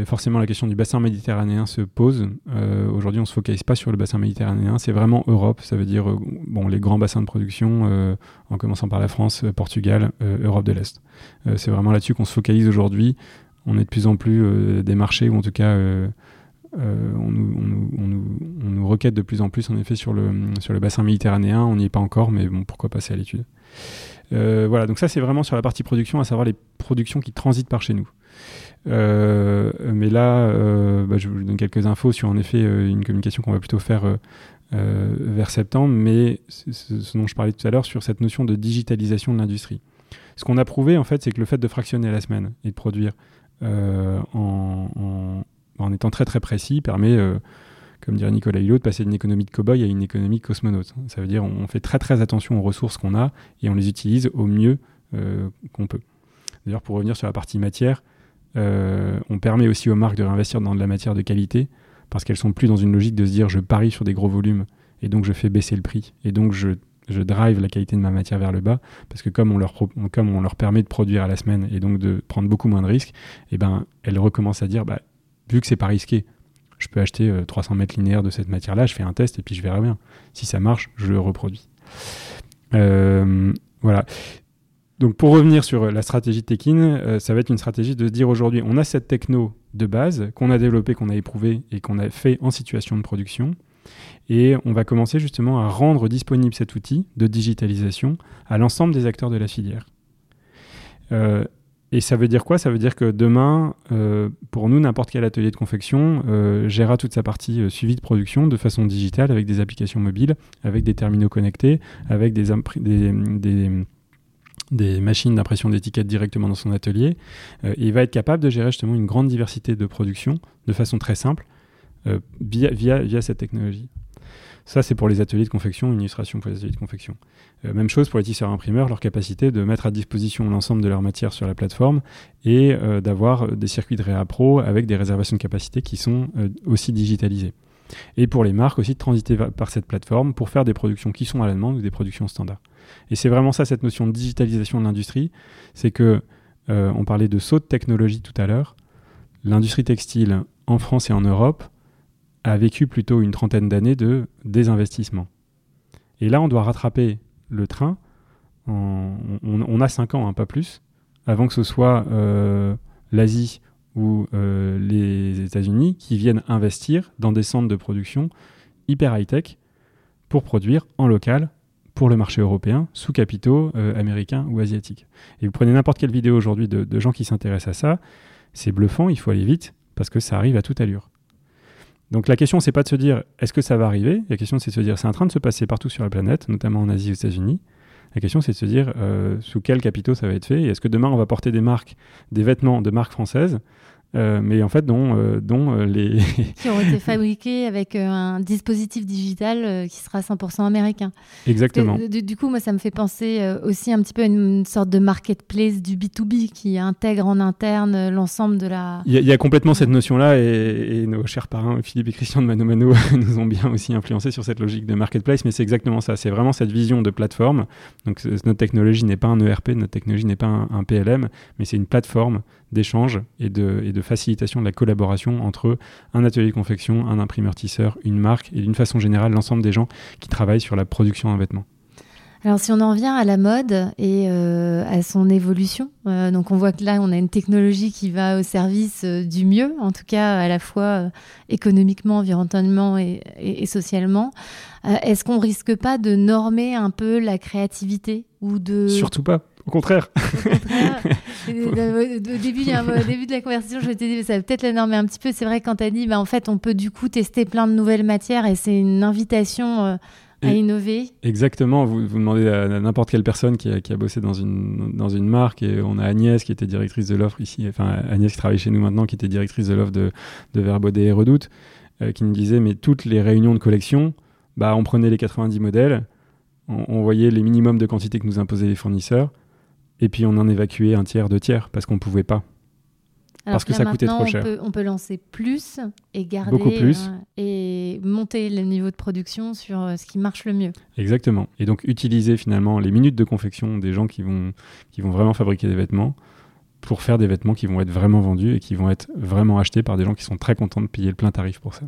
S9: forcément, la question du bassin méditerranéen se pose. Euh, aujourd'hui, on ne se focalise pas sur le bassin méditerranéen, c'est vraiment Europe. Ça veut dire euh, bon, les grands bassins de production, euh, en commençant par la France, Portugal, Europe de l'Est. c'est vraiment là-dessus qu'on se focalise aujourd'hui. On est de plus en plus des marchés, ou en tout cas, nous, on, nous, de plus en plus, en effet, sur le, sur le bassin méditerranéen. On n'y est pas encore, mais bon, pourquoi passer à l'étude? Euh, voilà, donc ça c'est vraiment sur la partie production, à savoir les productions qui transitent par chez nous. Euh, mais là, euh, bah, je vous donne quelques infos sur en effet une communication qu'on va plutôt faire vers septembre, mais ce dont je parlais tout à l'heure sur cette notion de digitalisation de l'industrie. Ce qu'on a prouvé en fait, c'est que le fait de fractionner la semaine et de produire en, en, étant très très précis permet comme dirait Nicolas Hulot, de passer d'une économie de cow-boy à une économie cosmonaute. Ça veut dire on fait très très attention aux ressources qu'on a et on les utilise au mieux euh, qu'on peut. D'ailleurs, pour revenir sur la partie matière, euh, on permet aussi aux marques de réinvestir dans de la matière de qualité parce qu'elles sont plus dans une logique de se dire je parie sur des gros volumes et donc je fais baisser le prix et donc je, drive la qualité de ma matière vers le bas parce que comme on leur, comme on leur permet de produire à la semaine et donc de prendre beaucoup moins de risques, eh ben, elles recommencent à dire bah, vu que c'est pas risqué, je peux acheter 300 euh, mètres linéaires de cette matière-là, je fais un test et puis je verrai bien. Si ça marche, je le reproduis. Euh, voilà. Donc pour revenir sur la stratégie de Tekin, euh, ça va être une stratégie de se dire aujourd'hui, on a cette techno de base qu'on a développée, qu'on a éprouvée et qu'on a fait en situation de production. Et on va commencer justement à rendre disponible cet outil de digitalisation à l'ensemble des acteurs de la filière. Et ça veut dire quoi? Ça veut dire que demain, euh, pour nous, n'importe quel atelier de confection euh, gérera toute sa partie euh, suivi de production de façon digitale avec des applications mobiles, avec des terminaux connectés, avec des, des, machines d'impression d'étiquettes directement dans son atelier. et il va être capable de gérer justement une grande diversité de production de façon très simple via cette technologie. Ça, c'est pour les ateliers de confection, une illustration pour les ateliers de confection. Euh, même chose pour les tisseurs imprimeurs, leur capacité de mettre à disposition l'ensemble de leur matière sur la plateforme et euh, d'avoir des circuits de réa pro avec des réservations de capacité qui sont euh, aussi digitalisées. Et pour les marques aussi de transiter par cette plateforme pour faire des productions qui sont à la demande ou des productions standards. Et c'est vraiment ça cette notion de digitalisation de l'industrie, c'est que on parlait de saut de technologie tout à l'heure. L'industrie textile en France et en Europe a vécu plutôt une trentaine d'années de désinvestissement. Et là, on doit rattraper le train. on, a cinq ans, hein, pas plus, avant que ce soit euh, l'Asie ou euh, les États-Unis qui viennent investir dans des centres de production hyper high-tech pour produire en local pour le marché européen sous capitaux euh, américains ou asiatiques. Et vous prenez n'importe quelle vidéo aujourd'hui de, de gens qui s'intéressent à ça, c'est bluffant, il faut aller vite parce que ça arrive à toute allure. Donc la question, c'est pas de se dire est-ce que ça va arriver? La question, c'est de se dire c'est en train de se passer partout sur la planète, notamment en Asie et aux États-Unis. La question, c'est de se dire euh, sous quels capitaux ça va être fait? Et est-ce que demain on va porter des marques, des vêtements de marques françaises euh, mais en fait dont, euh, dont euh, les...
S1: qui ont été fabriqués avec un dispositif digital qui sera 100% américain.
S9: Exactement.
S1: Du, du, coup, moi, ça me fait penser aussi un petit peu à une sorte de marketplace du B2B qui intègre en interne l'ensemble de la...
S9: Il y, a, complètement cette notion-là et, et, nos chers parrains Philippe et Christian de Mano Mano nous ont bien aussi influencé sur cette logique de marketplace, mais c'est exactement ça. C'est vraiment cette vision de plateforme. Donc notre technologie n'est pas un ERP, notre technologie n'est pas un, un PLM, mais c'est une plateforme d'échange et de, et de facilitation de la collaboration entre un atelier de confection, un imprimeur tisseur, une marque et d'une façon générale l'ensemble des gens qui travaillent sur la production d'un vêtement.
S1: Alors si on en revient à la mode et euh, à son évolution, euh, donc on voit que là on a une technologie qui va au service euh, du mieux, en tout cas à la fois économiquement, environnementalement et, et socialement. Est-ce qu'on risque pas de normer un peu la créativité ou de
S9: Surtout pas. Au contraire. Au contraire.
S1: au, début, début de la conversation, je t'ai dit, ça va peut-être la normer un petit peu. C'est vrai quand tu as dit, bah, en fait, on peut du coup tester plein de nouvelles matières et c'est une invitation euh, à innover.
S9: Exactement. Vous, vous demandez à, n'importe quelle personne qui a, qui a, bossé dans une, dans une marque et on a Agnès qui était directrice de l'offre ici, enfin Agnès qui travaille chez nous maintenant, qui était directrice de l'offre de, de Verbaudet et Redoute, euh, qui nous disait, mais toutes les réunions de collection, bah, on prenait les 90 modèles, on, on voyait les minimums de quantité que nous imposaient les fournisseurs et puis on en évacuait un tiers, deux tiers, parce qu'on ne pouvait pas. parce que, ça coûtait trop cher.
S1: On peut, lancer plus et garder Beaucoup plus. Euh, et monter le niveau de production sur euh, ce qui marche le mieux.
S9: Exactement. Et donc utiliser finalement les minutes de confection des gens qui vont, qui vont vraiment fabriquer des vêtements pour faire des vêtements qui vont être vraiment vendus et qui vont être vraiment achetés par des gens qui sont très contents de payer le plein tarif pour ça.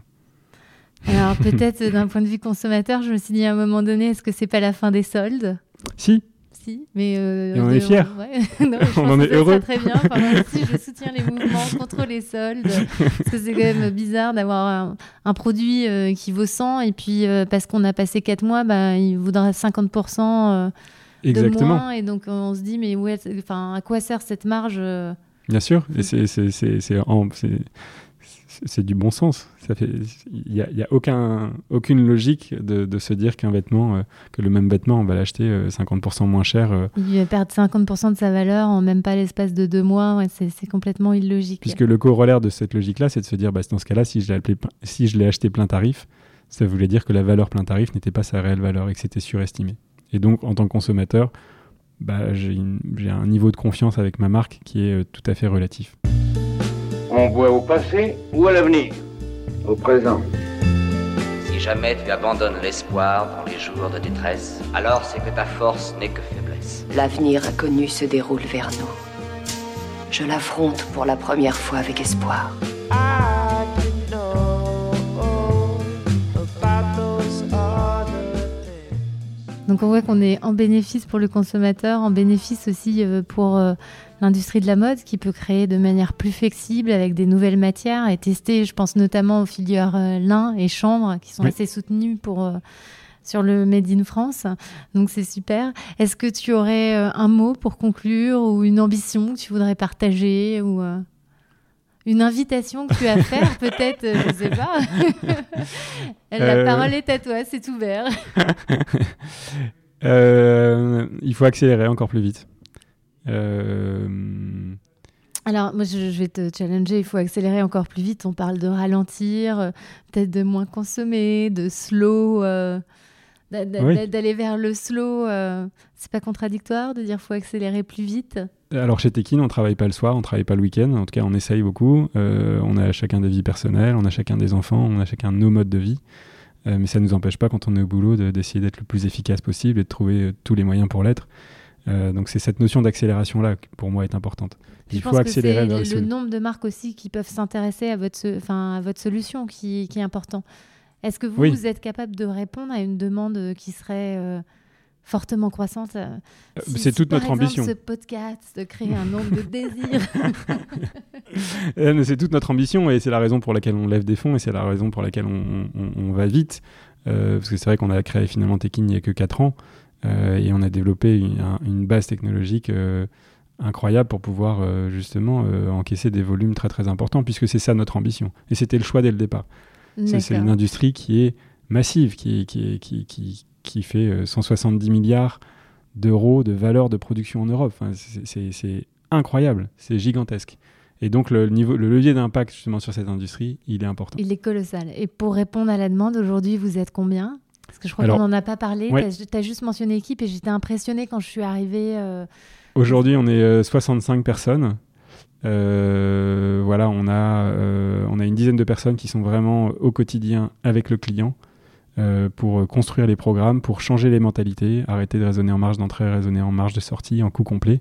S1: Alors peut-être d'un point de vue consommateur, je me suis dit à un moment donné, est-ce que c'est pas la fin des soldes?
S9: Si,
S1: mais
S9: euh, on est fiers. on en est heureux.
S1: Très bien. Enfin, aussi, je soutiens les mouvements contre les soldes parce que c'est quand même bizarre d'avoir un, produit euh, qui vaut 100 et puis euh, parce qu'on a passé 4 mois, bah, il vaudra 50% de moins et donc on se dit mais ouais, enfin à quoi sert cette marge
S9: Bien sûr, et c'est c'est du bon sens. Il n'y a, y a aucun, aucune logique de, se dire qu'un vêtement, euh, que le même vêtement, on va l'acheter 50% euh, moins cher. Euh.
S1: Il va perdre 50% de sa valeur en même pas l'espace de deux mois. c'est complètement illogique.
S9: Puisque le corollaire de cette logique-là, c'est de se dire, bah, dans ce cas-là, si je l'ai acheté plein tarif, ça voulait dire que la valeur plein tarif n'était pas sa réelle valeur et que c'était surestimé. Et donc, en tant que consommateur, bah, j'ai un niveau de confiance avec ma marque qui est tout à fait relatif.
S5: On voit au passé ou à l'avenir Au présent.
S8: Si jamais tu abandonnes l'espoir dans les jours de détresse, alors c'est que ta force n'est que faiblesse.
S13: L'avenir inconnu se déroule vers nous. Je l'affronte pour la première fois avec espoir.
S1: Donc on voit qu'on est en bénéfice pour le consommateur, en bénéfice aussi euh, pour euh, l'industrie de la mode qui peut créer de manière plus flexible avec des nouvelles matières et tester, je pense notamment aux filières euh, lin et chambre qui sont assez soutenues pour sur le Made in France. Donc c'est super. Est-ce que tu aurais un mot pour conclure ou une ambition que tu voudrais partager ou une invitation que tu as à faire, peut-être, je ne sais pas. La euh, parole est à toi, c'est ouvert.
S9: Euh, il faut accélérer encore plus vite. Euh,
S1: Alors, moi, je, vais te challenger. Il faut accélérer encore plus vite. On parle de ralentir, peut-être de moins consommer, de slow, d'aller vers le slow. c'est pas contradictoire de dire qu'il faut accélérer plus vite?
S9: Alors chez Tekin, on travaille pas le soir, on travaille pas le week-end. En tout cas, on essaye beaucoup. Euh, on a chacun des vies personnelles, on a chacun des enfants, on a chacun nos modes de vie. Euh, mais ça ne nous empêche pas, quand on est au boulot, d'essayer d'être le plus efficace possible et de trouver euh, tous les moyens pour l'être. donc c'est cette notion d'accélération-là qui, pour moi, est importante.
S1: Il faut accélérer vers le, le nombre de marques aussi qui peuvent s'intéresser à votre, à votre solution qui, est important? Est-ce que vous, vous êtes capable de répondre à une demande qui serait fortement croissante. Euh,
S9: euh, c'est toute notre ambition.
S1: Ce podcast de créer un nombre de désirs.
S9: Euh, c'est toute notre ambition et c'est la raison pour laquelle on lève des fonds et c'est la raison pour laquelle on, va vite. parce que c'est vrai qu'on a créé finalement Tekin il n'y a que 4 ans et on a développé une, base technologique incroyable pour pouvoir justement encaisser des volumes très très importants puisque c'est ça notre ambition. Et c'était le choix dès le départ. C'est une industrie qui est massive, qui, qui, qui, qui, qui fait 170 euh, milliards d'euros de valeur de production en Europe. c'est incroyable, c'est gigantesque. Et donc le, niveau, le levier d'impact justement sur cette industrie, il est important.
S1: Il est colossal. Et pour répondre à la demande, aujourd'hui, vous êtes combien? Parce que je crois qu'on n'en a pas parlé. Tu as, juste mentionné équipe et j'étais impressionnée quand je suis arrivée.
S9: Aujourd'hui, on est 65 personnes. Euh, voilà, on a, euh, on a une dizaine de personnes qui sont vraiment au quotidien avec le client euh, pour construire les programmes, pour changer les mentalités, arrêter de raisonner en marge d'entrée, raisonner en marge de sortie, en coût complet.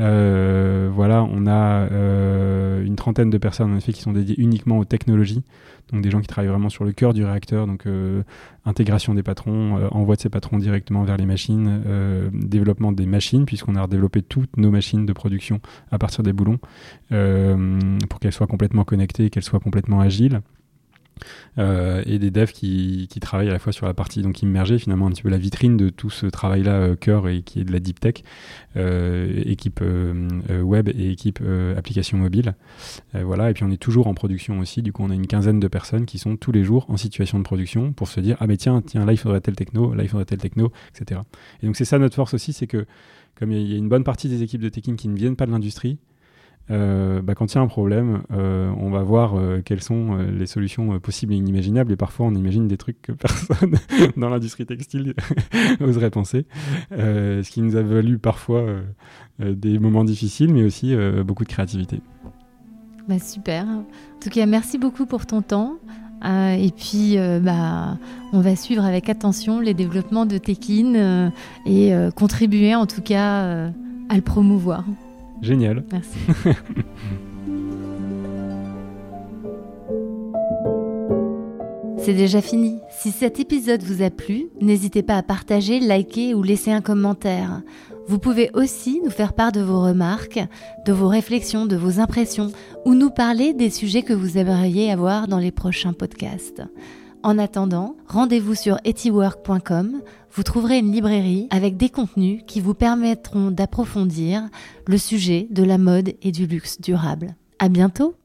S9: Euh, voilà, on a euh, une trentaine de personnes qui sont dédiées uniquement aux technologies, donc des gens qui travaillent vraiment sur le cœur du réacteur, donc intégration des patrons, envoi de ces patrons directement vers les machines, développement des machines, puisqu'on a redéveloppé toutes nos machines de production à partir des boulons pour qu'elles soient complètement connectées, qu'elles soient complètement agiles. Euh, et des devs qui, travaillent à la fois sur la partie donc immergée, finalement un petit peu la vitrine de tout ce travail-là euh, cœur et qui est de la deep tech, euh, équipe web et équipe application mobile. voilà, et puis on est toujours en production aussi. Du coup, on a une quinzaine de personnes qui sont tous les jours en situation de production pour se dire ah mais tiens tiens là il faudrait tel techno, là il faudrait tel techno, etc. Et donc c'est ça notre force aussi, c'est que comme il y, a une bonne partie des équipes de teching qui ne viennent pas de l'industrie, euh, bah, quand il y a un problème, euh, on va voir euh, quelles sont les solutions possibles et inimaginables. Et parfois, on imagine des trucs que personne dans l'industrie textile oserait penser. ce qui nous a valu parfois des moments difficiles, mais aussi beaucoup de créativité.
S1: Bah, super. En tout cas, merci beaucoup pour ton temps. et puis, bah, on va suivre avec attention les développements de Tekin et contribuer en tout cas à le promouvoir.
S9: Génial.
S1: Merci. C'est déjà fini. Si cet épisode vous a plu, n'hésitez pas à partager, liker ou laisser un commentaire. Vous pouvez aussi nous faire part de vos remarques, de vos réflexions, de vos impressions, ou nous parler des sujets que vous aimeriez avoir dans les prochains podcasts. En attendant, rendez-vous sur etiwork.com. Vous trouverez une librairie avec des contenus qui vous permettront d'approfondir le sujet de la mode et du luxe durable. À bientôt!